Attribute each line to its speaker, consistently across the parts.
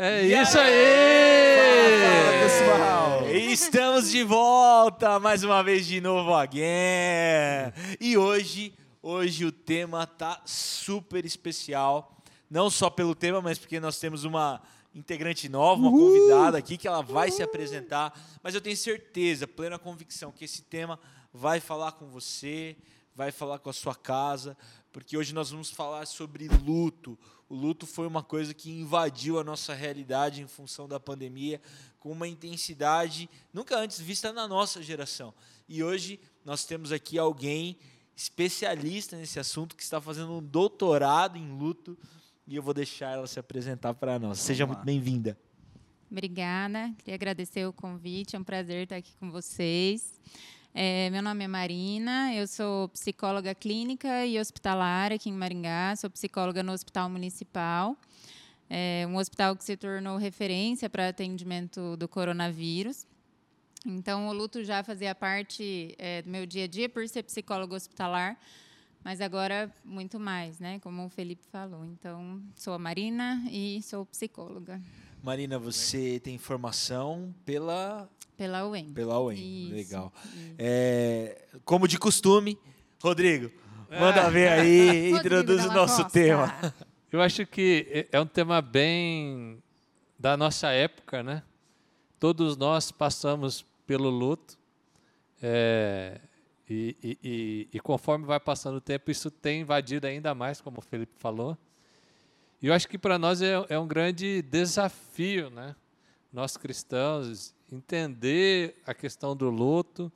Speaker 1: É isso aí!
Speaker 2: Fala, pessoal!
Speaker 3: Estamos de volta mais uma vez de novo again. E hoje, hoje o tema tá super especial, não só pelo tema, mas porque nós temos uma integrante nova, uma convidada aqui que ela vai se apresentar, mas eu tenho certeza, plena convicção que esse tema vai falar com você, vai falar com a sua casa, porque hoje nós vamos falar sobre luto. O luto foi uma coisa que invadiu a nossa realidade em função da pandemia com uma intensidade nunca antes vista na nossa geração. E hoje nós temos aqui alguém especialista nesse assunto que está fazendo um doutorado em luto e eu vou deixar ela se apresentar para nós. Seja muito bem-vinda.
Speaker 4: Obrigada, queria agradecer o convite, é um prazer estar aqui com vocês. É, meu nome é Marina, eu sou psicóloga clínica e hospitalar aqui em Maringá, sou psicóloga no Hospital Municipal, é um hospital que se tornou referência para atendimento do coronavírus. Então, o luto já fazia parte é, do meu dia a dia por ser psicóloga hospitalar, mas agora muito mais, né? Como o Felipe falou. Então, sou a Marina e sou psicóloga.
Speaker 3: Marina, você tem formação pela
Speaker 4: pela UEM.
Speaker 3: Pela UEM, isso, legal. Isso. É, como de costume, Rodrigo, manda é. ver aí, introduz o nosso Costa. tema.
Speaker 1: Eu acho que é um tema bem da nossa época, né? Todos nós passamos pelo luto. É, e, e, e, e, conforme vai passando o tempo, isso tem invadido ainda mais, como o Felipe falou. E eu acho que para nós é, é, um grande desafio, né? Nós cristãos, entender a questão do luto,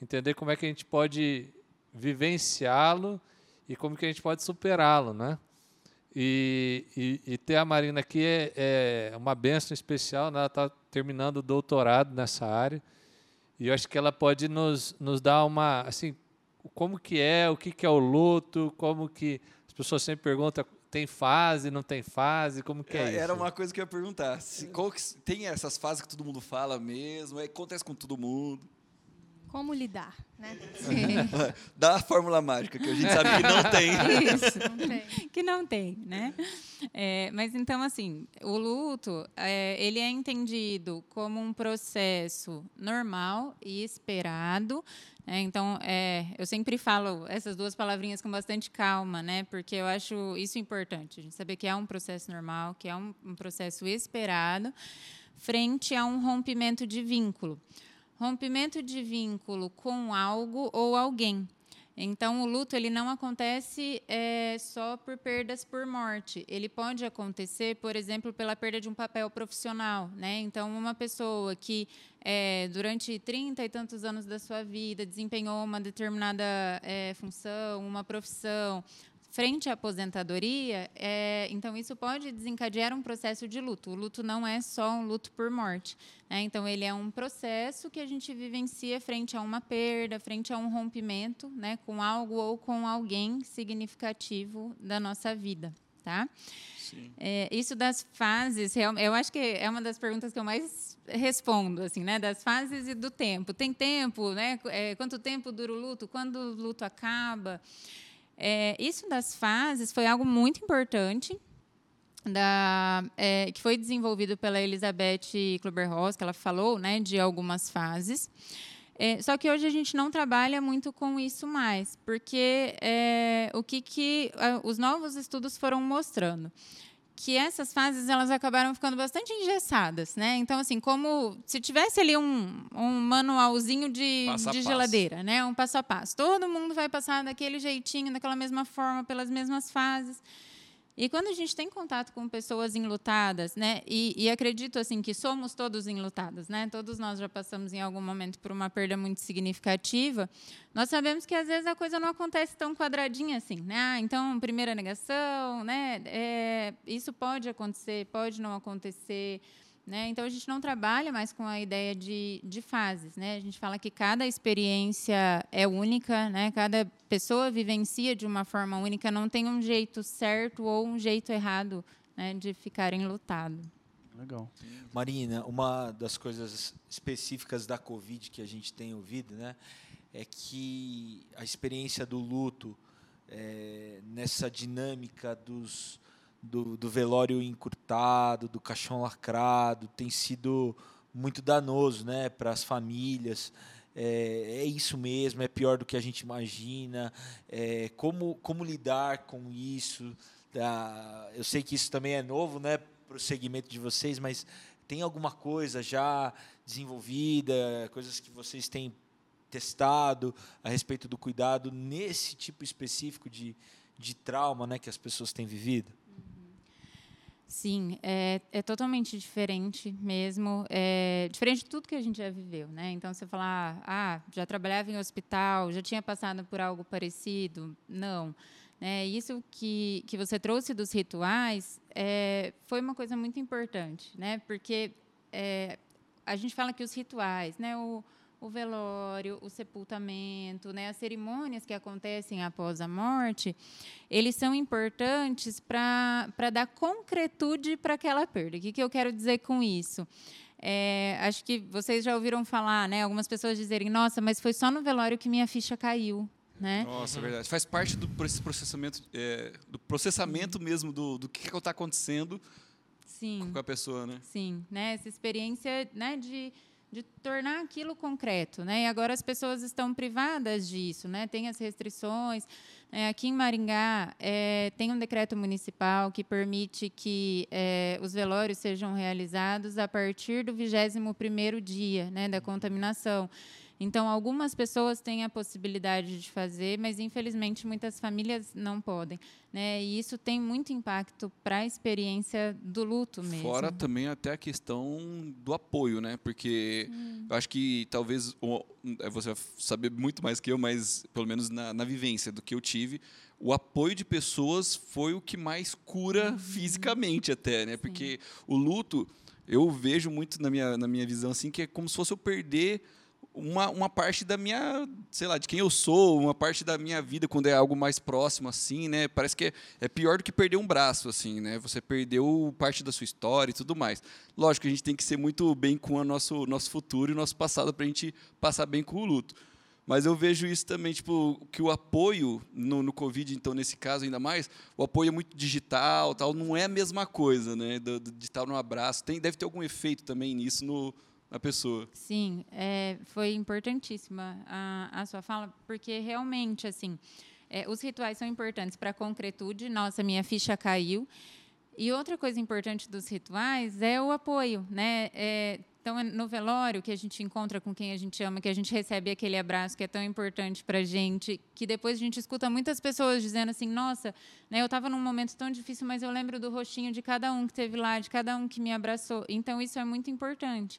Speaker 1: entender como é que a gente pode vivenciá-lo e como que a gente pode superá-lo, né? E, e, e, ter a Marina aqui é, é uma benção especial, né? ela está terminando o doutorado nessa área, e eu acho que ela pode nos, nos dar uma, assim, como que é, o que, que é o luto, como que, as pessoas sempre perguntam, tem fase, não tem fase? Como que é, é isso?
Speaker 2: Era uma coisa que eu ia perguntar. Se, que, tem essas fases que todo mundo fala mesmo? É, acontece com todo mundo?
Speaker 5: Como lidar, né?
Speaker 2: Dá a fórmula mágica, que a gente sabe que não tem.
Speaker 4: Isso, não tem. que não tem, né? É, mas então, assim, o luto, é, ele é entendido como um processo normal e esperado é, então, é, eu sempre falo essas duas palavrinhas com bastante calma, né? Porque eu acho isso importante, a gente saber que é um processo normal, que é um, um processo esperado, frente a um rompimento de vínculo. Rompimento de vínculo com algo ou alguém. Então, o luto ele não acontece é, só por perdas por morte. Ele pode acontecer, por exemplo, pela perda de um papel profissional. Né? Então, uma pessoa que é, durante 30 e tantos anos da sua vida desempenhou uma determinada é, função, uma profissão, frente à aposentadoria, é, então isso pode desencadear um processo de luto. O luto não é só um luto por morte. Né? Então, ele é um processo que a gente vivencia frente a uma perda, frente a um rompimento né, com algo ou com alguém significativo da nossa vida. Tá? É, isso das fases, eu acho que é uma das perguntas que eu mais respondo, assim, né? Das fases e do tempo. Tem tempo, né? É, quanto tempo dura o luto? Quando o luto acaba? É, isso das fases foi algo muito importante da, é, que foi desenvolvido pela Elizabeth Kluber-Ross, que ela falou né, de algumas fases. É, só que hoje a gente não trabalha muito com isso mais, porque é, o que, que os novos estudos foram mostrando? Que essas fases elas acabaram ficando bastante engessadas, né? Então assim, como se tivesse ali um, um manualzinho de, de geladeira, né? Um passo a passo. Todo mundo vai passar daquele jeitinho, daquela mesma forma, pelas mesmas fases. E quando a gente tem contato com pessoas enlutadas, né, e, e, acredito assim que somos todos enlutados, né, todos nós já passamos em algum momento por uma perda muito significativa, nós sabemos que às vezes a coisa não acontece tão quadradinha assim, né? Ah, então, primeira negação, né, é, isso pode acontecer, pode não acontecer. Né? Então, a gente não trabalha mais com a ideia de, de fases. Né? A gente fala que cada experiência é única, né? cada pessoa vivencia de uma forma única, não tem um jeito certo ou um jeito errado né, de ficar enlutado.
Speaker 3: Legal. Marina, uma das coisas específicas da Covid que a gente tem ouvido né, é que a experiência do luto, é, nessa dinâmica dos do, do velório encurtado, do caixão lacrado, tem sido muito danoso né, para as famílias. É, é, isso mesmo, é pior do que a gente imagina. É, como, como lidar com isso? Ah, eu sei que isso também é novo né, para o segmento de vocês, mas tem alguma coisa já desenvolvida, coisas que vocês têm testado a respeito do cuidado nesse tipo específico de, de trauma né, que as pessoas têm vivido?
Speaker 4: Sim, é, é totalmente diferente mesmo, é diferente de tudo que a gente já viveu, né? Então, você falar, ah, já trabalhava em hospital, já tinha passado por algo parecido, não. Né? Isso que, que você trouxe dos rituais é, foi uma coisa muito importante, né? Porque é, a gente fala que os rituais, né? O, o velório, o sepultamento, né, as cerimônias que acontecem após a morte, eles são importantes para dar concretude para aquela perda. O que, que eu quero dizer com isso? É, acho que vocês já ouviram falar, né? Algumas pessoas dizerem, nossa, mas foi só no velório que minha ficha caiu. Né?
Speaker 2: Nossa, é verdade. Faz parte do processamento, é, do processamento mesmo do, do que está acontecendo
Speaker 4: Sim.
Speaker 2: com a pessoa, né?
Speaker 4: Sim, né? Essa experiência né, de de tornar aquilo concreto, né? E agora as pessoas estão privadas disso, né? Tem as restrições. É, aqui em Maringá é, tem um decreto municipal que permite que é, os velórios sejam realizados a partir do 21 primeiro dia, né, da contaminação. Então, algumas pessoas têm a possibilidade de fazer, mas infelizmente muitas famílias não podem. Né? E isso tem muito impacto para a experiência do luto mesmo.
Speaker 2: Fora também até a questão do apoio, né? Porque hum. eu acho que talvez é, você vai saber muito mais que eu, mas pelo menos na, na vivência do que eu tive, o apoio de pessoas foi o que mais cura uhum. fisicamente até, né? Sim. Porque o luto eu vejo muito na minha, na minha visão assim que é como se fosse eu perder uma, uma parte da minha, sei lá, de quem eu sou, uma parte da minha vida quando é algo mais próximo assim, né? Parece que é, é pior do que perder um braço assim, né? Você perdeu parte da sua história e tudo mais. Lógico a gente tem que ser muito bem com o nosso nosso futuro e nosso passado para a gente passar bem com o luto. Mas eu vejo isso também, tipo, que o apoio no, no Covid, então, nesse caso ainda mais, o apoio é muito digital, tal, não é a mesma coisa, né? Do, do, de estar no abraço. Tem, deve ter algum efeito também nisso no, na pessoa.
Speaker 4: Sim, é, foi importantíssima a, a sua fala, porque realmente, assim, é, os rituais são importantes para a concretude. Nossa, minha ficha caiu. E outra coisa importante dos rituais é o apoio, né? É, então, é no velório, que a gente encontra com quem a gente ama, que a gente recebe aquele abraço que é tão importante para a gente, que depois a gente escuta muitas pessoas dizendo assim: nossa, né, eu estava num momento tão difícil, mas eu lembro do rostinho de cada um que teve lá, de cada um que me abraçou. Então, isso é muito importante.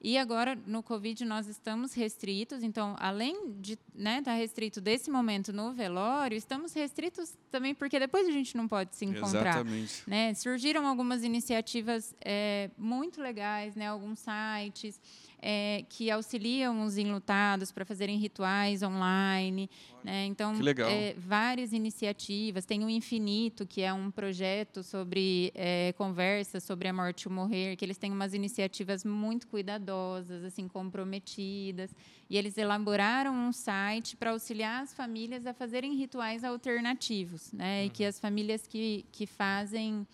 Speaker 4: E agora, no Covid, nós estamos restritos. Então, além de estar né, tá restrito desse momento no velório, estamos restritos também porque depois a gente não pode se encontrar.
Speaker 2: Exatamente.
Speaker 4: Né? Surgiram algumas iniciativas é, muito legais, né, alguns sites é, que auxiliam os enlutados para fazerem rituais online. Né? Então, é, várias iniciativas. Tem o Infinito, que é um projeto sobre é, conversa sobre a morte e o morrer, que eles têm umas iniciativas muito cuidadosas, assim, comprometidas. E eles elaboraram um site para auxiliar as famílias a fazerem rituais alternativos, né? Uhum. E que as famílias que, que fazem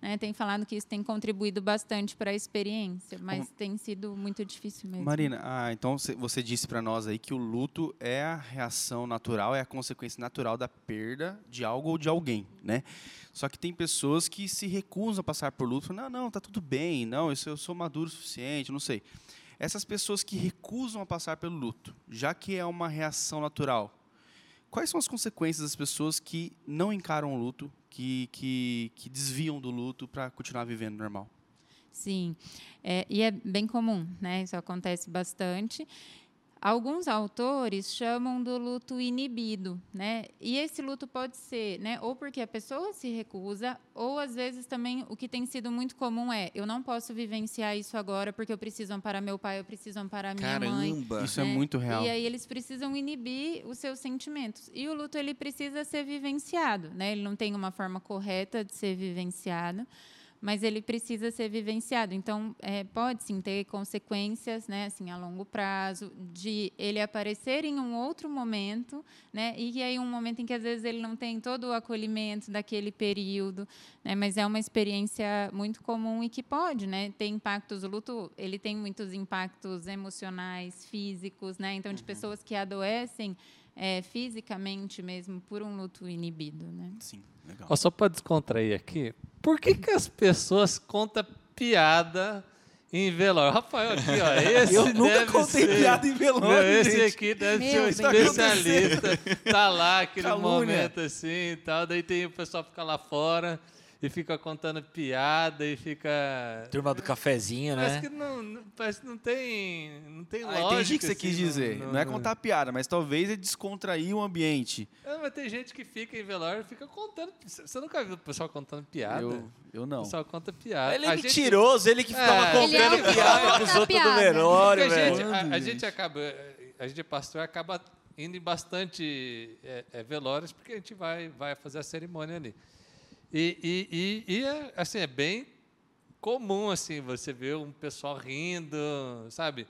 Speaker 4: né, tem falado que isso tem contribuído bastante para a experiência, mas Como... tem sido muito difícil mesmo.
Speaker 6: Marina, ah, então você disse para nós aí que o luto é a reação natural, é a consequência natural da perda de algo ou de alguém, né? Só que tem pessoas que se recusam a passar por luto, não, não, tá tudo bem, não, isso eu sou maduro o suficiente, não sei. Essas pessoas que recusam a passar pelo luto, já que é uma reação natural, quais são as consequências das pessoas que não encaram o luto, que, que, que desviam do luto para continuar vivendo normal?
Speaker 4: Sim, é, e é bem comum, né? Isso acontece bastante. Alguns autores chamam do luto inibido, né? E esse luto pode ser, né, ou porque a pessoa se recusa, ou às vezes também o que tem sido muito comum é, eu não posso vivenciar isso agora porque eu preciso amparar meu pai, eu preciso amparar minha
Speaker 2: Caramba.
Speaker 4: mãe.
Speaker 6: Isso é né? é muito real.
Speaker 4: E aí eles precisam inibir os seus sentimentos. E o luto ele precisa ser vivenciado, né? Ele não tem uma forma correta de ser vivenciado mas ele precisa ser vivenciado. Então, é, pode sim ter consequências, né, assim, a longo prazo, de ele aparecer em um outro momento, né, e aí um momento em que às vezes ele não tem todo o acolhimento daquele período, né, mas é uma experiência muito comum e que pode, né, ter impactos. O luto, ele tem muitos impactos emocionais, físicos, né, então de pessoas que adoecem é, fisicamente mesmo por um luto inibido, né.
Speaker 6: Sim, legal.
Speaker 1: Ó, só para descontrair aqui, por que, que as pessoas contam piada em velório? Rafael, aqui, ó, esse
Speaker 3: Eu nunca contei
Speaker 1: ser-
Speaker 3: piada em velório,
Speaker 1: Não, esse
Speaker 3: gente.
Speaker 1: aqui deve
Speaker 5: Meu
Speaker 1: ser um
Speaker 5: Deus.
Speaker 1: especialista. Tá lá, aquele
Speaker 3: Calúnia.
Speaker 1: momento assim e tal. Daí tem o pessoal fica lá fora e fica contando piada e fica...
Speaker 3: Turma do cafezinho,
Speaker 1: Parece
Speaker 3: né?
Speaker 1: que não, não- parece que não tem, não tem
Speaker 6: Ah,
Speaker 1: lógica.
Speaker 6: entendi o que você
Speaker 1: assim,
Speaker 6: quis
Speaker 1: no-
Speaker 6: dizer.
Speaker 1: no-
Speaker 6: Não é
Speaker 1: no-
Speaker 6: contar piada, mas talvez é descontrair o ambiente.
Speaker 1: É, mas tem gente que fica em velório e fica contando. Você nunca viu o pessoal contando piada?
Speaker 6: Eu, eu não.
Speaker 1: O pessoal conta piada.
Speaker 3: Ele é
Speaker 1: A gente-
Speaker 3: mentiroso, ele que ficava
Speaker 1: É.
Speaker 3: contando
Speaker 5: é
Speaker 3: piada os outros do velório,
Speaker 1: Porque a
Speaker 3: velho.
Speaker 1: gente, a, a gente
Speaker 6: gente?
Speaker 1: acaba, a gente é pastor, acaba indo em bastante é, é, velórios porque a gente vai, vai fazer a cerimônia ali. E, e, e, e é, assim, é bem comum assim você ver um pessoal rindo, sabe?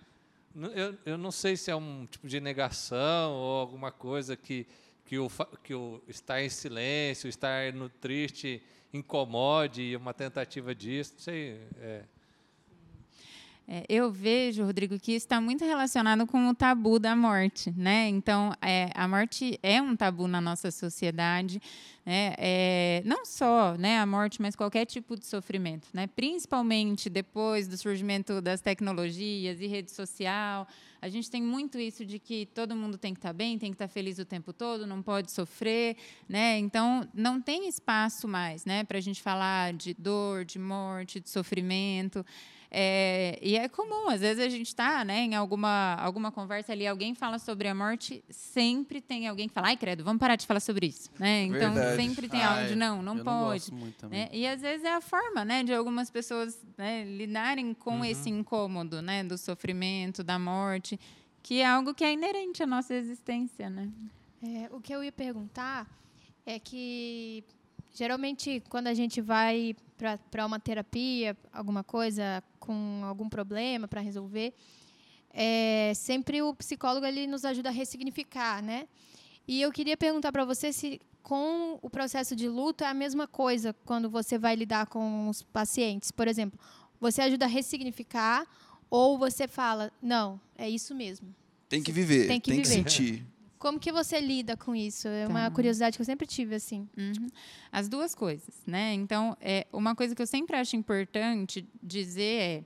Speaker 1: Eu, eu não sei se é um tipo de negação ou alguma coisa que, que, o, que o estar em silêncio, estar no triste incomode uma tentativa disso, não sei. é.
Speaker 4: É, eu vejo, Rodrigo, que isso está muito relacionado com o tabu da morte, né? Então, é, a morte é um tabu na nossa sociedade, né? É, não só, né, a morte, mas qualquer tipo de sofrimento, né? Principalmente depois do surgimento das tecnologias e rede social, a gente tem muito isso de que todo mundo tem que estar bem, tem que estar feliz o tempo todo, não pode sofrer, né? Então, não tem espaço mais, né, para a gente falar de dor, de morte, de sofrimento. É, e é comum, às vezes a gente está né, em alguma, alguma conversa ali, alguém fala sobre a morte, sempre tem alguém que fala, ai, credo, vamos parar de falar sobre isso. Né? Então,
Speaker 2: Verdade.
Speaker 4: sempre tem
Speaker 6: Ah,
Speaker 4: algo de não, não
Speaker 6: eu
Speaker 4: pode.
Speaker 6: Não gosto muito também.
Speaker 4: né? E às vezes é a forma né, de algumas pessoas né, lidarem com
Speaker 6: Uhum.
Speaker 4: esse incômodo né, do sofrimento, da morte, que é algo que é inerente à nossa existência. Né?
Speaker 5: É, o que eu ia perguntar é que geralmente quando a gente vai para uma terapia, alguma coisa com algum problema para resolver, é, sempre o psicólogo ele nos ajuda a ressignificar, né? E eu queria perguntar para você se com o processo de luto é a mesma coisa quando você vai lidar com os pacientes. Por exemplo, você ajuda a ressignificar ou você fala, não, é isso mesmo.
Speaker 2: Tem que viver,
Speaker 5: Tem
Speaker 2: tem
Speaker 5: que
Speaker 2: que,
Speaker 5: viver.
Speaker 2: sentir.
Speaker 5: Como que você lida com isso? É uma
Speaker 4: Tá.
Speaker 5: curiosidade que eu sempre tive, assim.
Speaker 4: Uhum. As duas coisas, né? Então, é, uma coisa que eu sempre acho importante dizer é,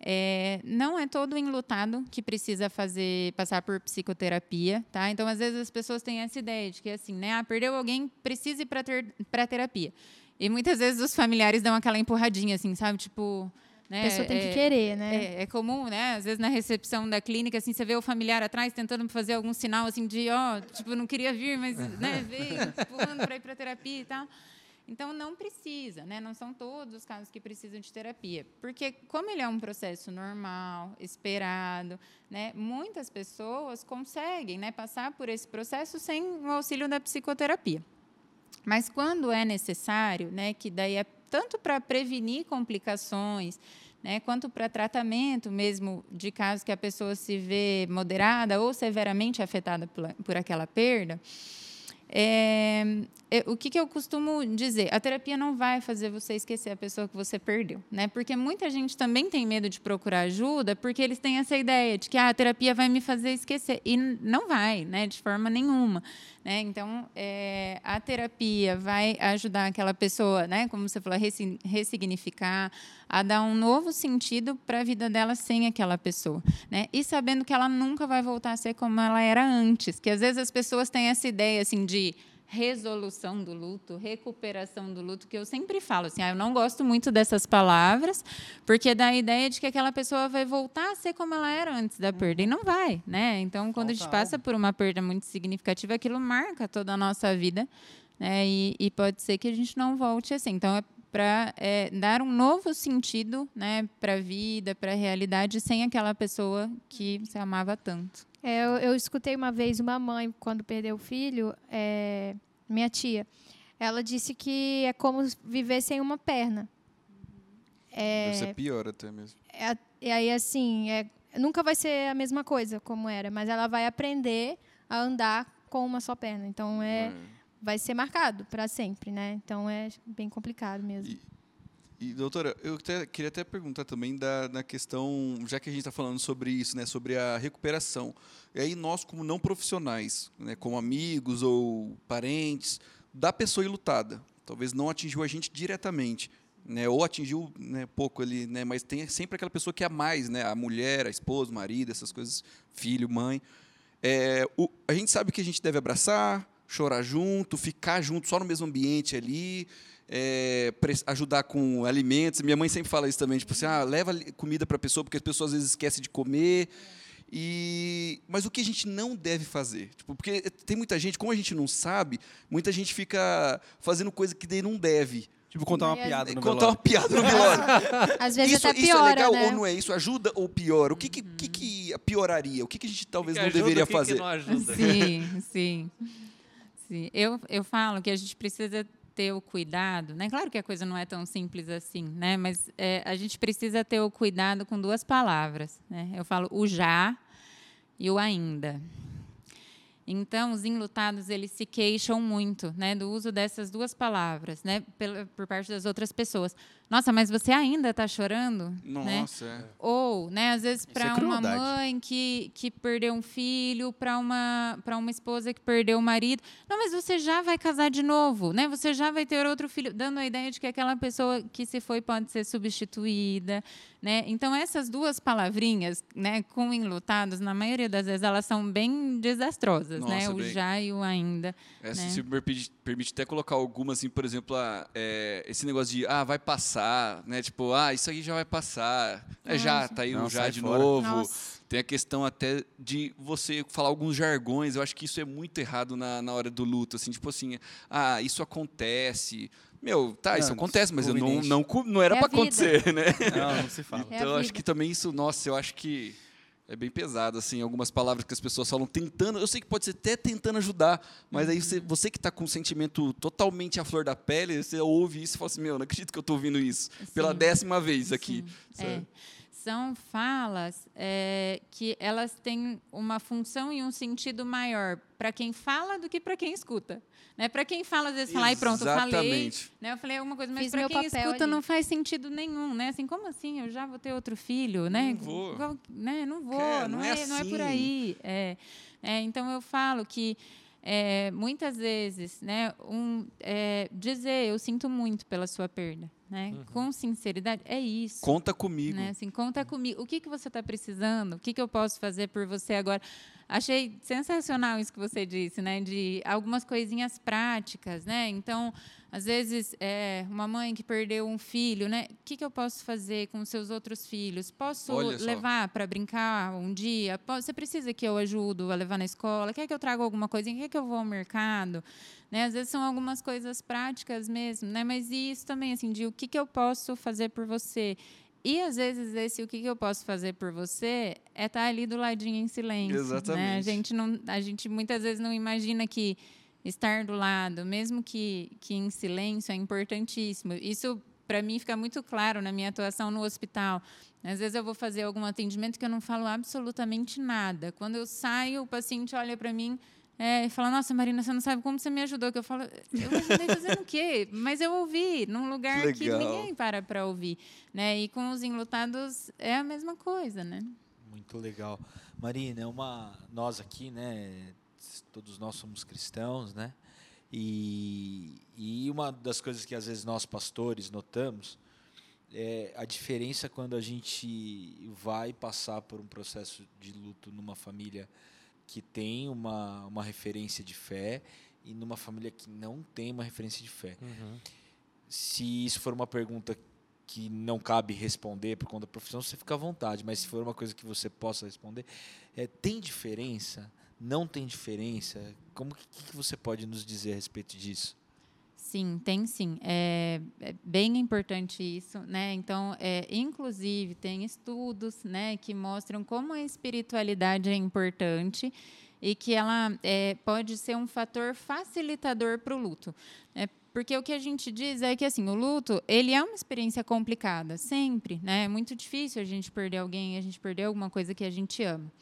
Speaker 4: é, não é todo enlutado que precisa fazer passar por psicoterapia, tá? Então, às vezes as pessoas têm essa ideia de que assim, né? Ah, perdeu alguém, precisa ir para ter, para terapia. E muitas vezes os familiares dão aquela empurradinha, assim, sabe? Tipo, né?
Speaker 5: A pessoa tem que
Speaker 4: é-
Speaker 5: querer, né?
Speaker 4: é, é comum, né? Às vezes na recepção da clínica, assim, você vê o familiar atrás tentando fazer algum sinal, assim, de, ó, tipo, não queria vir, mas, né, veio, pulando para ir para terapia e tal. Então, não precisa, né? Não são todos os casos que precisam de terapia. Porque, como ele é um processo normal, esperado, né? Muitas pessoas conseguem né, passar por esse processo sem o auxílio da psicoterapia. Mas quando é necessário, né, que daí é tanto para prevenir complicações, né, quanto para tratamento mesmo de casos que a pessoa se vê moderada ou severamente afetada por, por aquela perda, é, o que, que eu costumo dizer? A terapia não vai fazer você esquecer a pessoa que você perdeu, né? Porque muita gente também tem medo de procurar ajuda, porque eles têm essa ideia de que ah, a terapia vai me fazer esquecer e não vai, né? De forma nenhuma, né? Então, é, a terapia vai ajudar aquela pessoa, né? Como você falou, a ressi- ressignificar, a dar um novo sentido para a vida dela sem aquela pessoa, né? E sabendo que ela nunca vai voltar a ser como ela era antes, que às vezes as pessoas têm essa ideia assim de resolução do luto, recuperação do luto, que eu sempre falo assim, ah, eu não gosto muito dessas palavras, porque dá a ideia de que aquela pessoa vai voltar a ser como ela era antes da perda, e não vai, né? Então, quando a gente passa por uma perda muito significativa, aquilo marca toda a nossa vida, né? E, e pode ser que a gente não volte assim. Então, é para dar um novo sentido, né, para a vida, para a realidade, sem aquela pessoa que você amava tanto.
Speaker 5: É, eu, eu escutei uma vez uma mãe, quando perdeu o filho, é, minha tia, ela disse que é como viver sem uma perna.
Speaker 2: Deve ser pior até mesmo.
Speaker 5: É, e aí, assim, é, nunca vai ser a mesma coisa como era, mas ela vai aprender a andar com uma só perna. Então, é, vai ser marcado para sempre, né? Então, é bem complicado mesmo.
Speaker 2: E- E, doutora, eu até- queria até perguntar também da, na questão, já que a gente está falando sobre isso, né, sobre a recuperação. E aí nós, como não profissionais, né, como amigos ou parentes, da pessoa enlutada, talvez não atingiu a gente diretamente, né, ou atingiu né, pouco ali, né, mas tem sempre aquela pessoa que é mais, né, a mulher, a esposa, o marido, essas coisas, filho, mãe. É, o- a gente sabe que a gente deve abraçar, chorar junto, ficar junto só no mesmo ambiente ali, é, ajudar com alimentos. Minha mãe sempre fala isso também, tipo assim, ah, leva comida para a pessoa, porque as pessoas às vezes esquecem de comer. E, mas o que a gente não deve fazer? Tipo, porque tem muita gente, como a gente não sabe, muita gente fica fazendo coisa que daí não deve.
Speaker 6: Tipo, contar uma piada no
Speaker 2: Contar uma
Speaker 6: velório.
Speaker 2: piada no velório.
Speaker 5: Às vezes
Speaker 2: isso,
Speaker 5: até
Speaker 2: isso
Speaker 5: piora,
Speaker 2: é legal
Speaker 5: né?
Speaker 2: ou não é? Isso ajuda ou piora? O que, que, que, que pioraria? O que, que a gente talvez
Speaker 1: que
Speaker 2: não
Speaker 1: ajuda,
Speaker 2: deveria fazer?
Speaker 1: não ajuda?
Speaker 4: Sim, sim. Sim. Eu, eu falo que a gente precisa ter o cuidado, né? Claro que a coisa não é tão simples assim, né? Mas é, a gente precisa ter o cuidado com duas palavras, né? Eu falo o já e o ainda. Então, os enlutados, eles se queixam muito, né, do uso dessas duas palavras, né, pela, por parte das outras pessoas. Nossa, mas você ainda está chorando? Né?
Speaker 2: Nossa, é.
Speaker 4: Ou, né, às vezes
Speaker 6: é
Speaker 4: para uma
Speaker 6: crueldade.
Speaker 4: mãe que, que perdeu um filho, para uma para uma esposa que perdeu o marido. Não, mas você já vai casar de novo, né? Você já vai ter outro filho, dando a ideia de que aquela pessoa que se foi pode ser substituída, né? Então essas duas palavrinhas, né, com enlutados, na maioria das vezes elas são bem desastrosas, né?
Speaker 2: Nossa,
Speaker 4: O
Speaker 2: bem.
Speaker 4: já e o ainda.
Speaker 2: Essa
Speaker 4: né?
Speaker 2: se me permite, permite até colocar algumas, assim, por exemplo, ah, é, esse negócio de, ah, vai passar, né? Tipo, ah, isso aí já vai passar. É já, tá aí
Speaker 6: Não,
Speaker 2: o já de
Speaker 6: fora.
Speaker 2: novo.
Speaker 5: Nossa.
Speaker 2: Tem a questão até de você falar alguns jargões. Eu acho que isso é muito errado na, na hora do luto. Assim, tipo assim, ah, isso acontece. Meu, tá, isso
Speaker 6: Não,
Speaker 2: acontece, mas eu não, não, não era
Speaker 5: É
Speaker 2: pra
Speaker 5: a vida.
Speaker 2: acontecer, né?
Speaker 6: Não, não se fala.
Speaker 5: É
Speaker 2: Então, eu acho que também isso, nossa, eu acho que é bem pesado, assim, algumas palavras que as pessoas falam tentando. Eu sei que pode ser até tentando ajudar, mas aí você, você que está com um sentimento totalmente à flor da pele, você ouve isso e fala assim: Meu, não acredito que eu estou ouvindo isso pela
Speaker 4: Sim.
Speaker 2: décima vez aqui.
Speaker 4: Sim, é. São falas é, que elas têm uma função e um sentido maior para quem fala do que para quem escuta. Né? Para quem fala, às vezes, fala, ai, pronto, eu falei.
Speaker 2: Exatamente.
Speaker 4: Né? Eu falei alguma coisa, mas para quem escuta
Speaker 5: ali.
Speaker 4: não faz sentido nenhum. Né? Assim, como assim? Eu já vou ter outro filho? Né?
Speaker 2: Não vou.
Speaker 4: Igual- né? Não vou,
Speaker 2: Quer,
Speaker 4: não,
Speaker 2: não
Speaker 4: é,
Speaker 2: é
Speaker 4: não é por
Speaker 2: assim.
Speaker 4: aí. É, é, então, eu falo que é, muitas vezes, né, um, é, dizer eu sinto muito pela sua perda, né,
Speaker 2: Uhum.
Speaker 4: com sinceridade, é isso.
Speaker 2: Conta comigo.
Speaker 4: Né? Assim, conta comigo. O que, que você está precisando? O que, que eu posso fazer por você agora? Achei sensacional isso que você disse, né? De algumas coisinhas práticas, né? Então, às vezes, é, uma mãe que perdeu um filho, né? O que, que eu posso fazer com os seus outros filhos? Posso levar para brincar um dia? Você precisa que eu ajudo a levar na escola? Quer que eu traga alguma coisinha? Quer que eu vou ao mercado? Né? Às vezes são algumas coisas práticas mesmo, né? Mas isso também, assim, de o que, que eu posso fazer por você? E às vezes esse o que, que eu posso fazer por você é estar ali do ladinho em silêncio. Né? A
Speaker 2: Exatamente.
Speaker 4: gente não, a gente muitas vezes não imagina que estar do lado, mesmo que, que em silêncio, é importantíssimo. Isso para mim fica muito claro na minha atuação no hospital. Às vezes eu vou fazer algum atendimento que eu não falo absolutamente nada. Quando eu saio, o paciente olha para mim é, e fala: Nossa, Marina, você não sabe como você me ajudou. Que eu falo: Eu ajudei fazendo o quê? Mas eu ouvi num lugar que
Speaker 2: legal.
Speaker 4: ninguém para para ouvir. Né? E com os enlutados é a mesma coisa, né?
Speaker 3: Muito legal. Marina, é uma nós aqui, né, todos nós somos cristãos, né? E, e uma das coisas que às vezes nós pastores notamos é a diferença quando a gente vai passar por um processo de luto numa família que tem uma, uma referência de fé e numa família que não tem uma referência de fé. Se isso for uma pergunta que não cabe responder por conta da profissão, você fica à vontade. Mas se for uma coisa que você possa responder, é, tem diferença? Não tem diferença? Como que, que você pode nos dizer a respeito disso?
Speaker 4: Sim, tem sim. É, é bem importante isso, né? Então, é, inclusive, tem estudos, né, que mostram como a espiritualidade é importante e que ela é, pode ser um fator facilitador para o luto. É, Porque o que a gente diz é que assim, o luto, ele é uma experiência complicada, sempre, né? É muito difícil a gente perder alguém, a gente perder alguma coisa que a gente ama.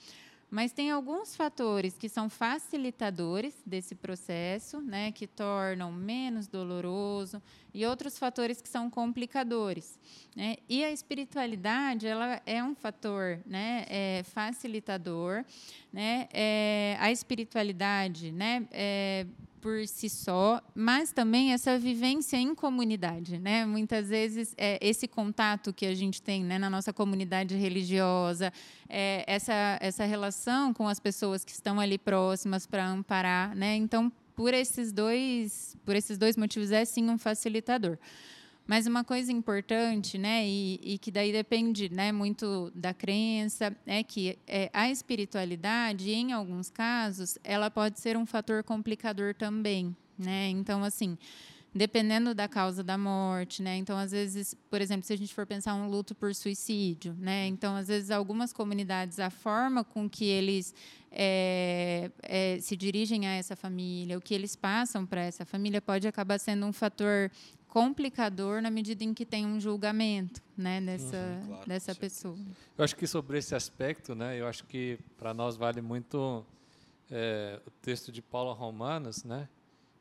Speaker 4: Mas tem alguns fatores que são facilitadores desse processo, né, que tornam menos doloroso, e outros fatores que são complicadores. Né? E a espiritualidade ela é um fator né, é facilitador. Né? É, a espiritualidade né, é, por si só, mas também essa vivência em comunidade, né? Muitas vezes é, esse contato que a gente tem né, na nossa comunidade religiosa, é, essa essa relação com as pessoas que estão ali próximas para amparar, né? Então, por esses dois por esses dois motivos é sim um facilitador. Mas uma coisa importante, né, e, e, que daí depende né, muito da crença, é que é, a espiritualidade, em alguns casos, ela pode ser um fator complicador também. Né? Então, assim, dependendo da causa da morte, né? Então, às vezes, por exemplo, se a gente for pensar um luto por suicídio, né? Então, às vezes, algumas comunidades, a forma com que eles é, é, se dirigem a essa família, o que eles passam para essa família, pode acabar sendo um fator complicador na medida em que tem um julgamento, né, dessa uhum, claro, dessa pessoa.
Speaker 1: Eu acho que sobre esse aspecto, né, eu acho que para nós vale muito é, o texto de Paulo Romanos, né,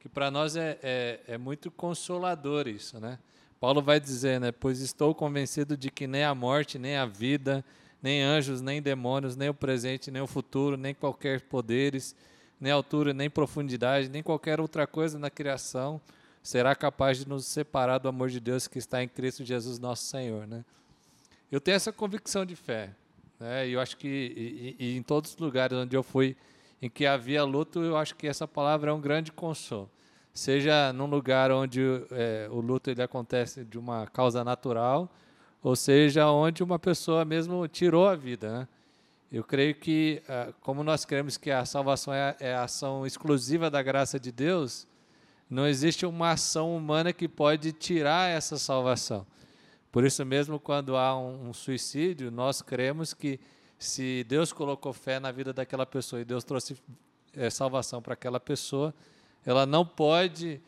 Speaker 1: que para nós é, é, é, muito consolador isso, né. Paulo vai dizer, né, pois estou convencido de que nem a morte, nem a vida, nem anjos, nem demônios, nem o presente, nem o futuro, nem qualquer poderes, nem altura, nem profundidade, nem qualquer outra coisa na criação será capaz de nos separar do amor de Deus que está em Cristo Jesus nosso Senhor, né? Eu tenho essa convicção de fé, né? E eu acho que e, e, em todos os lugares onde eu fui em que havia luto, eu acho que essa palavra é um grande consolo. Seja num lugar onde é, o luto ele acontece de uma causa natural, ou seja, onde uma pessoa mesmo tirou a vida, né? Eu creio que, ah, como nós cremos que a salvação é, é a ação exclusiva da graça de Deus, não existe uma ação humana que pode tirar essa salvação. Por isso mesmo, quando há um, um suicídio, nós cremos que se Deus colocou fé na vida daquela pessoa e Deus trouxe é, salvação para aquela pessoa, ela não pode,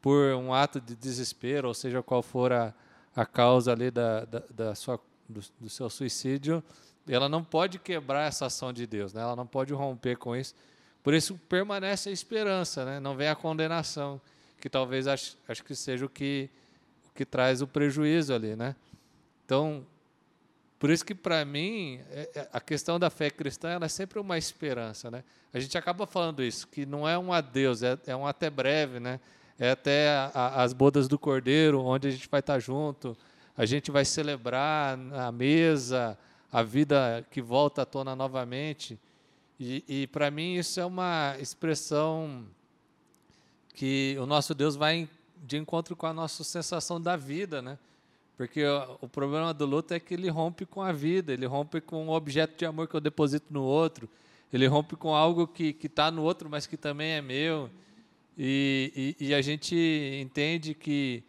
Speaker 1: por um ato de desespero, ou seja, qual for a, a causa ali da, da, da sua, do, do, seu suicídio, ela não pode quebrar essa ação de Deus, né? ela não pode romper com isso. Por isso permanece a esperança, né? não vem a condenação que talvez acho, acho que seja o que, o que traz o prejuízo ali, né? Então, por isso que para mim é, é, a questão da fé cristã é sempre uma esperança, né? A gente acaba falando isso, que não é um adeus, é, é um até breve, né? É até a, a, as bodas do Cordeiro, onde a gente vai estar junto, a gente vai celebrar na mesa a vida que volta à tona novamente. E, e para mim isso é uma expressão que o nosso Deus vai de encontro com a nossa sensação da vida, né? Porque o, problema do luto é que ele rompe com a vida, ele rompe com o objeto de amor que eu deposito no outro, ele rompe com algo que está no outro, mas que também é meu. E, e, e, a gente entende que,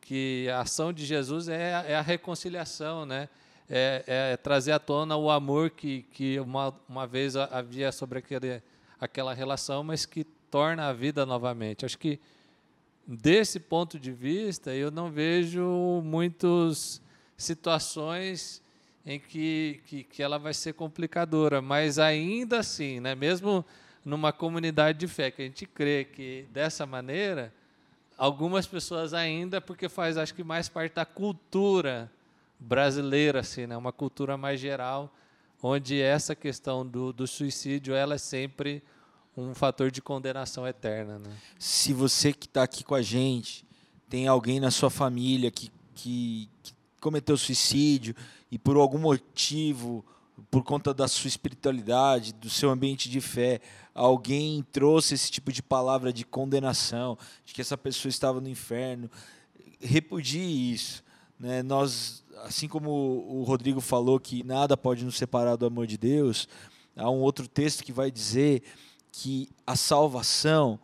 Speaker 1: que a ação de Jesus é, é a reconciliação, né? É, é, trazer à tona o amor que, que uma, uma vez havia sobre aquele, aquela relação, mas que torna a vida novamente. Acho que desse ponto de vista eu não vejo muitas situações em que, que, que, ela vai ser complicadora, mas ainda assim, né, mesmo numa comunidade de fé que a gente crê que dessa maneira, algumas pessoas ainda, porque faz acho que mais parte da cultura brasileira, assim, né, uma cultura mais geral, onde essa questão do, do suicídio ela é sempre um fator de condenação eterna. Né?
Speaker 3: Se você que está aqui com a gente tem alguém na sua família que, que, que cometeu suicídio e por algum motivo, por conta da sua espiritualidade, do seu ambiente de fé, alguém trouxe esse tipo de palavra de condenação, de que essa pessoa estava no inferno, repudie isso. Né? Nós, assim como o Rodrigo falou que nada pode nos separar do amor de Deus, há um outro texto que vai dizer que a salvação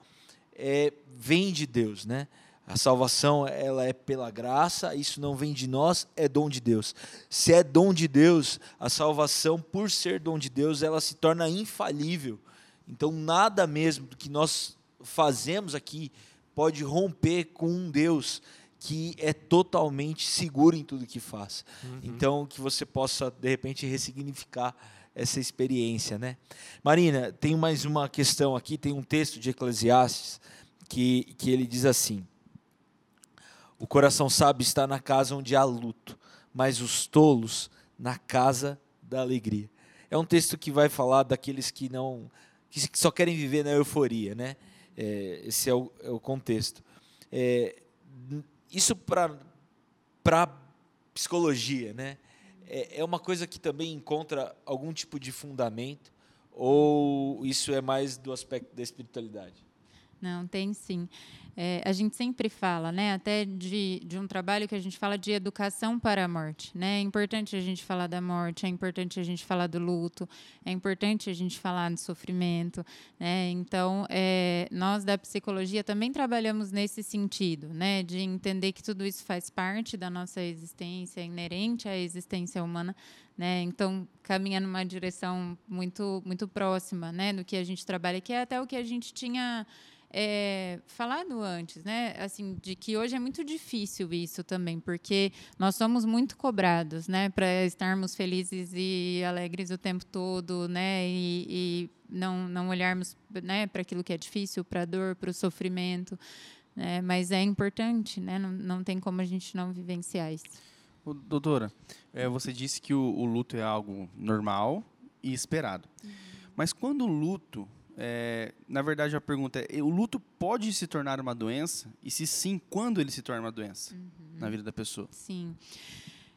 Speaker 3: é, vem de Deus, né? A salvação ela é pela graça, isso não vem de nós, é dom de Deus. Se é dom de Deus, a salvação, por ser dom de Deus, ela se torna infalível. Então, nada mesmo do que nós fazemos aqui pode romper com um Deus que é totalmente seguro em tudo que faz. Então, que você possa, de repente, ressignificar essa experiência, né? Marina, tem mais uma questão aqui, tem um texto de Eclesiastes que, que ele diz assim: O coração sábio está na casa onde há luto, mas os tolos na casa da alegria. É um texto que vai falar daqueles que não que só querem viver na euforia, né? É, esse é o, é o contexto. É, isso para psicologia, né? É, é uma coisa que também encontra algum tipo de fundamento ou isso é mais do aspecto da espiritualidade?
Speaker 4: Não, tem sim. É, a gente sempre fala, né, até de, de um trabalho que a gente fala de educação para a morte. Né? É importante a gente falar da morte, é importante a gente falar do luto, é importante a gente falar do sofrimento. Né? Então, é, nós da psicologia também trabalhamos nesse sentido, né, de entender que tudo isso faz parte da nossa existência, é inerente à existência humana. Né? Então, caminha numa direção muito, muito próxima né, do que a gente trabalha, que é até o que a gente tinha é, falado antes, né? Assim, de que hoje é muito difícil isso também, porque nós somos muito cobrados, né? Para estarmos felizes e alegres o tempo todo, né? E, e não, não olharmos né, para aquilo que é difícil, para a dor, para o sofrimento. Né? Mas é importante, né? Não, não tem como a gente não vivenciar isso.
Speaker 6: Ô, doutora, é, você disse que o, o luto é algo normal e esperado. Mas quando o luto, é, na verdade a pergunta é, o luto pode se tornar uma doença? E se sim, quando ele se torna uma doença na vida da pessoa?
Speaker 4: Sim.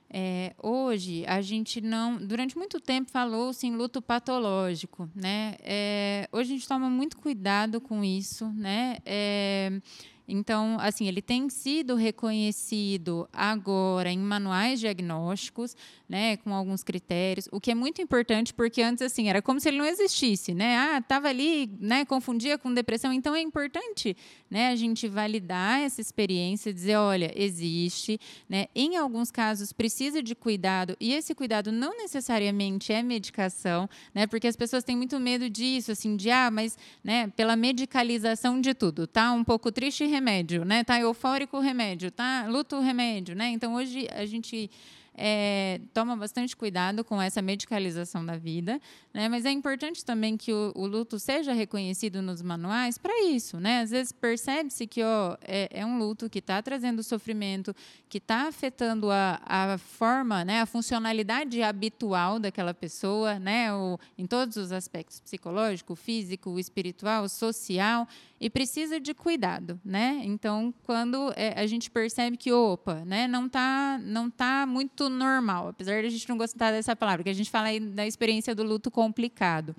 Speaker 4: É, hoje a gente não, durante muito tempo falou-se em luto patológico, né? É, hoje a gente toma muito cuidado com isso, né? É, então, assim, ele tem sido reconhecido agora em manuais diagnósticos, né, com alguns critérios, o que é muito importante porque antes assim era como se ele não existisse, né? Ah, estava ali, né, confundia com depressão. Então é importante, né, a gente validar essa experiência, dizer, olha, existe, né? Em alguns casos precisa de cuidado e esse cuidado não necessariamente é medicação, né? Porque as pessoas têm muito medo disso, assim, de ah, mas, né, pela medicalização de tudo, tá? Um pouco triste remédio, né? Tá eufórico remédio, tá? Luto remédio, né? Então hoje a gente é, toma bastante cuidado com essa medicalização da vida, né? Mas é importante também que o, o luto seja reconhecido nos manuais para isso, né? Às vezes percebe-se que ó, é, é um luto que está trazendo sofrimento, que está afetando a, a forma, né? A funcionalidade habitual daquela pessoa, né? O, em todos os aspectos psicológico, físico, espiritual, social e precisa de cuidado, né? Então, quando é, a gente percebe que, opa, né, não tá, não tá muito normal, apesar de a gente não gostar dessa palavra, que a gente fala aí da experiência do luto complicado,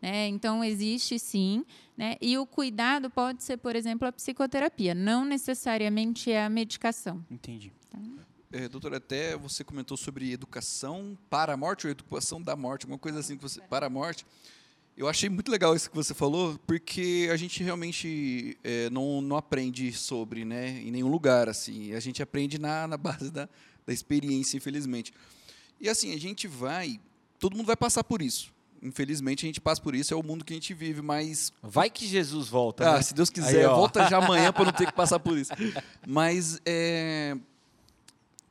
Speaker 4: né? Então, existe sim, né? E o cuidado pode ser, por exemplo, a psicoterapia, não necessariamente é a medicação.
Speaker 6: Entendi.
Speaker 2: É, doutor, até você comentou sobre educação para a morte ou educação da morte, alguma coisa assim que você para a morte. Eu achei muito legal isso que você falou, porque a gente realmente é, não, não aprende sobre, né, em nenhum lugar assim. A gente aprende na, na base da, da experiência, infelizmente. E assim, a gente vai, todo mundo vai passar por isso. Infelizmente a gente passa por isso, é o mundo que a gente vive, mas
Speaker 3: Vai que Jesus volta.
Speaker 2: ah,
Speaker 3: né?
Speaker 2: se Deus quiser,
Speaker 3: Aí,
Speaker 2: volta já amanhã para não ter que passar por isso. Mas é,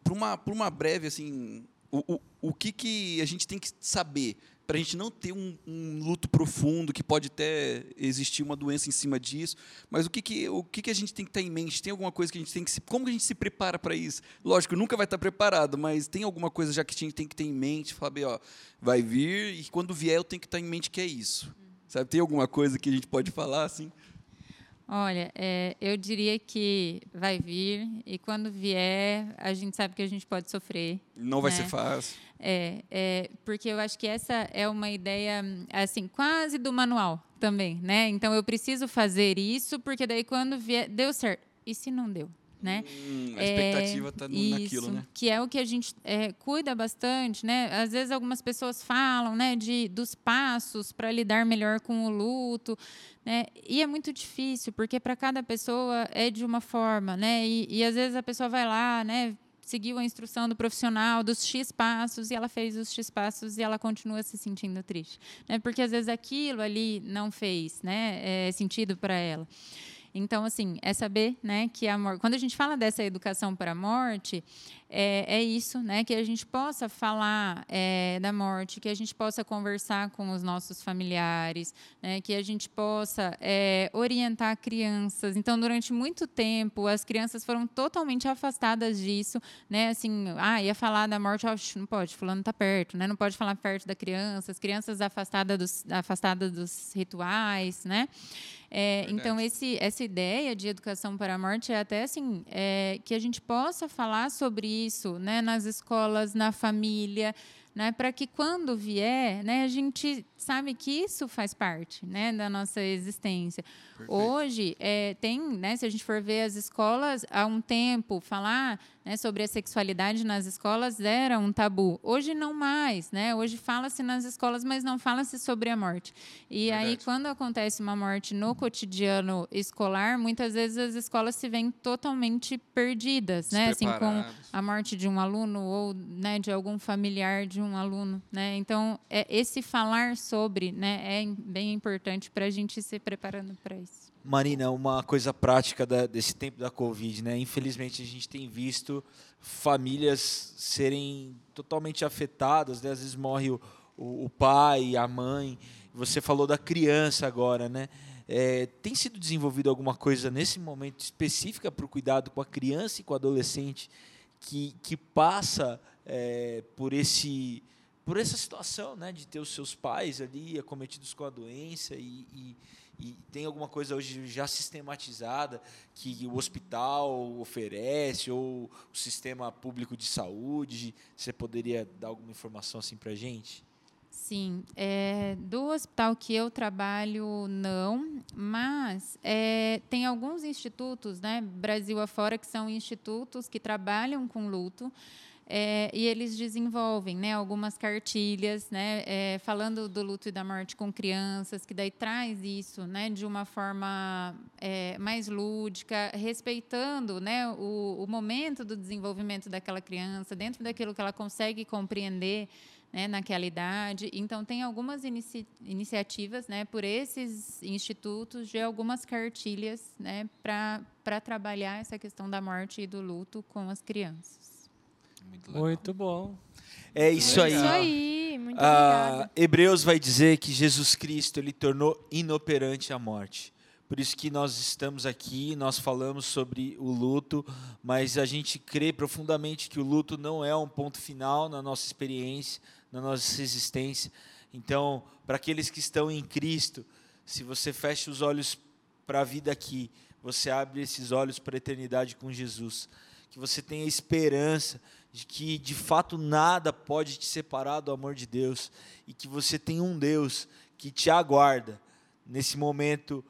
Speaker 2: para uma, pra uma breve assim, o, o, o que, que a gente tem que saber para a gente não ter um, um luto profundo que pode até existir uma doença em cima disso, mas o que, que o que, que a gente tem que ter em mente? Tem alguma coisa que a gente tem que se, como que a gente se prepara para isso? Lógico, nunca vai estar preparado, mas tem alguma coisa já que a gente tem que ter em mente, falar, ó, vai vir e quando vier eu tenho que estar em mente que é isso. Sabe, tem alguma coisa que a gente pode falar assim?
Speaker 4: Olha, é, eu diria que vai vir e quando vier, a gente sabe que a gente pode sofrer.
Speaker 2: Não vai
Speaker 4: né?
Speaker 2: ser fácil.
Speaker 4: É, é, porque eu acho que essa é uma ideia, assim, quase do manual também, né? Então, eu preciso fazer isso, porque daí quando vier, deu certo. E se não deu, né?
Speaker 2: Hum, a
Speaker 4: É,
Speaker 2: expectativa está naquilo,
Speaker 4: isso,
Speaker 2: né?
Speaker 4: Que é o que a gente é, cuida bastante, né? Às vezes algumas pessoas falam, né, de dos passos para lidar melhor com o luto, né? E é muito difícil porque para cada pessoa é de uma forma, né? E, e às vezes a pessoa vai lá, né? Seguiu a instrução do profissional dos X passos e ela fez os X passos e ela continua se sentindo triste, né? Porque às vezes aquilo ali não fez, né? é, sentido para ela. Então, assim, é saber né, que a morte. Quando a gente fala dessa educação para a morte, é, é, isso, né? Que a gente possa falar é, da morte, que a gente possa conversar com os nossos familiares, né? que a gente possa é, orientar crianças. Então, durante muito tempo, as crianças foram totalmente afastadas disso, né? Assim, ah, ia falar da morte, oh, não pode, fulano está perto, né? Não pode falar perto da criança, as crianças afastadas dos, afastadas dos rituais, né? É, então, esse, essa ideia de educação para a morte é até assim, é, que a gente possa falar sobre isso né, nas escolas, na família, né, para que quando vier, né, a gente sabe que isso faz parte né, da nossa existência. Perfeito. Hoje, é, tem, né, se a gente for ver as escolas, há um tempo, falar né, sobre a sexualidade nas escolas era um tabu. Hoje não mais, né? Hoje fala-se nas escolas, mas não fala-se sobre a morte. E Verdade. aí, quando acontece uma morte no cotidiano escolar, muitas vezes as escolas se veem totalmente perdidas, né? Assim, com a morte de um aluno ou né, de algum familiar de um aluno, né? Então, é, esse falar sobre, né, é bem importante para a gente se preparando para isso.
Speaker 3: Marina, uma coisa prática da, desse tempo da Covid, né? Infelizmente a gente tem visto famílias serem totalmente afetadas, né? Às vezes morre o, o, o pai, a mãe. Você falou da criança agora, né? É, tem sido desenvolvido alguma coisa nesse momento específica para o cuidado com a criança e com o adolescente que, que passa é, por esse por essa situação, né, de ter os seus pais ali acometidos com a doença e, e e tem alguma coisa hoje já sistematizada que o hospital oferece ou o sistema público de saúde? Você poderia dar alguma informação assim para a gente?
Speaker 4: Sim, é, do hospital que eu trabalho, não, mas é, tem alguns institutos, né, Brasil afora, que são institutos que trabalham com luto. É, e eles desenvolvem né, algumas cartilhas, né, é, falando do luto e da morte com crianças, que daí traz isso né, de uma forma é, mais lúdica, respeitando né, o, o, momento do desenvolvimento daquela criança, dentro daquilo que ela consegue compreender né, naquela idade. Então, tem algumas inici iniciativas né, por esses institutos de algumas cartilhas né, para trabalhar essa questão da morte e do luto com as crianças.
Speaker 1: Muito, muito bom.
Speaker 3: É isso aí.
Speaker 5: Isso aí, muito ah,
Speaker 3: Hebreus vai dizer que Jesus Cristo ele tornou inoperante a morte. Por isso que nós estamos aqui, nós falamos sobre o luto, mas a gente crê profundamente que o luto não é um ponto final na nossa experiência, na nossa existência. Então, para aqueles que estão em Cristo, se você fecha os olhos para a vida aqui, você abre esses olhos para a eternidade com Jesus. Que você tenha esperança de que de fato nada pode te separar do amor de Deus e que você tem um Deus que te aguarda nesse momento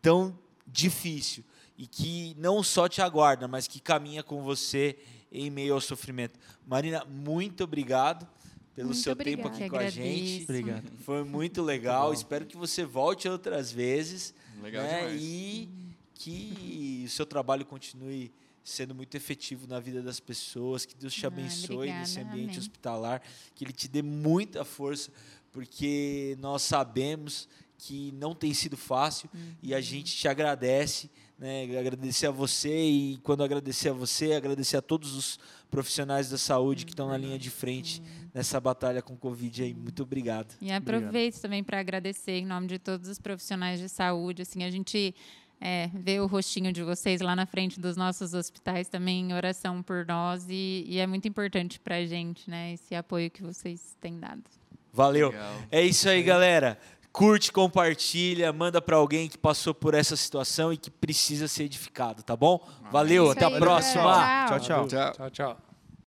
Speaker 3: tão difícil e que não só te aguarda, mas que caminha com você em meio ao sofrimento. Marina, muito obrigado pelo muito seu obrigada. tempo aqui com a gente.
Speaker 6: Obrigado.
Speaker 3: Foi muito legal. Muito Espero que você volte outras vezes.
Speaker 2: Legal né? demais.
Speaker 3: E que o seu trabalho continue sendo muito efetivo na vida das pessoas, que Deus te ah, abençoe obrigada, nesse ambiente amém. hospitalar, que Ele te dê muita força, porque nós sabemos que não tem sido fácil uhum. e a uhum. gente te agradece, né? agradecer a você e quando agradecer a você, agradecer a todos os profissionais da saúde que estão na linha de frente nessa batalha com o Covid aí. Muito obrigado.
Speaker 4: E aproveito obrigado. também para agradecer em nome de todos os profissionais de saúde, assim, a gente é, ver o rostinho de vocês lá na frente dos nossos hospitais também em oração por nós e, e é muito importante para a gente, né, esse apoio que vocês têm dado.
Speaker 3: Valeu. Legal. É isso aí, galera. Curte, compartilha, manda para alguém que passou por essa situação e que precisa ser edificado, tá bom? Valeu, até a próxima.
Speaker 5: Tchau,
Speaker 3: tchau.
Speaker 2: Tchau, tchau.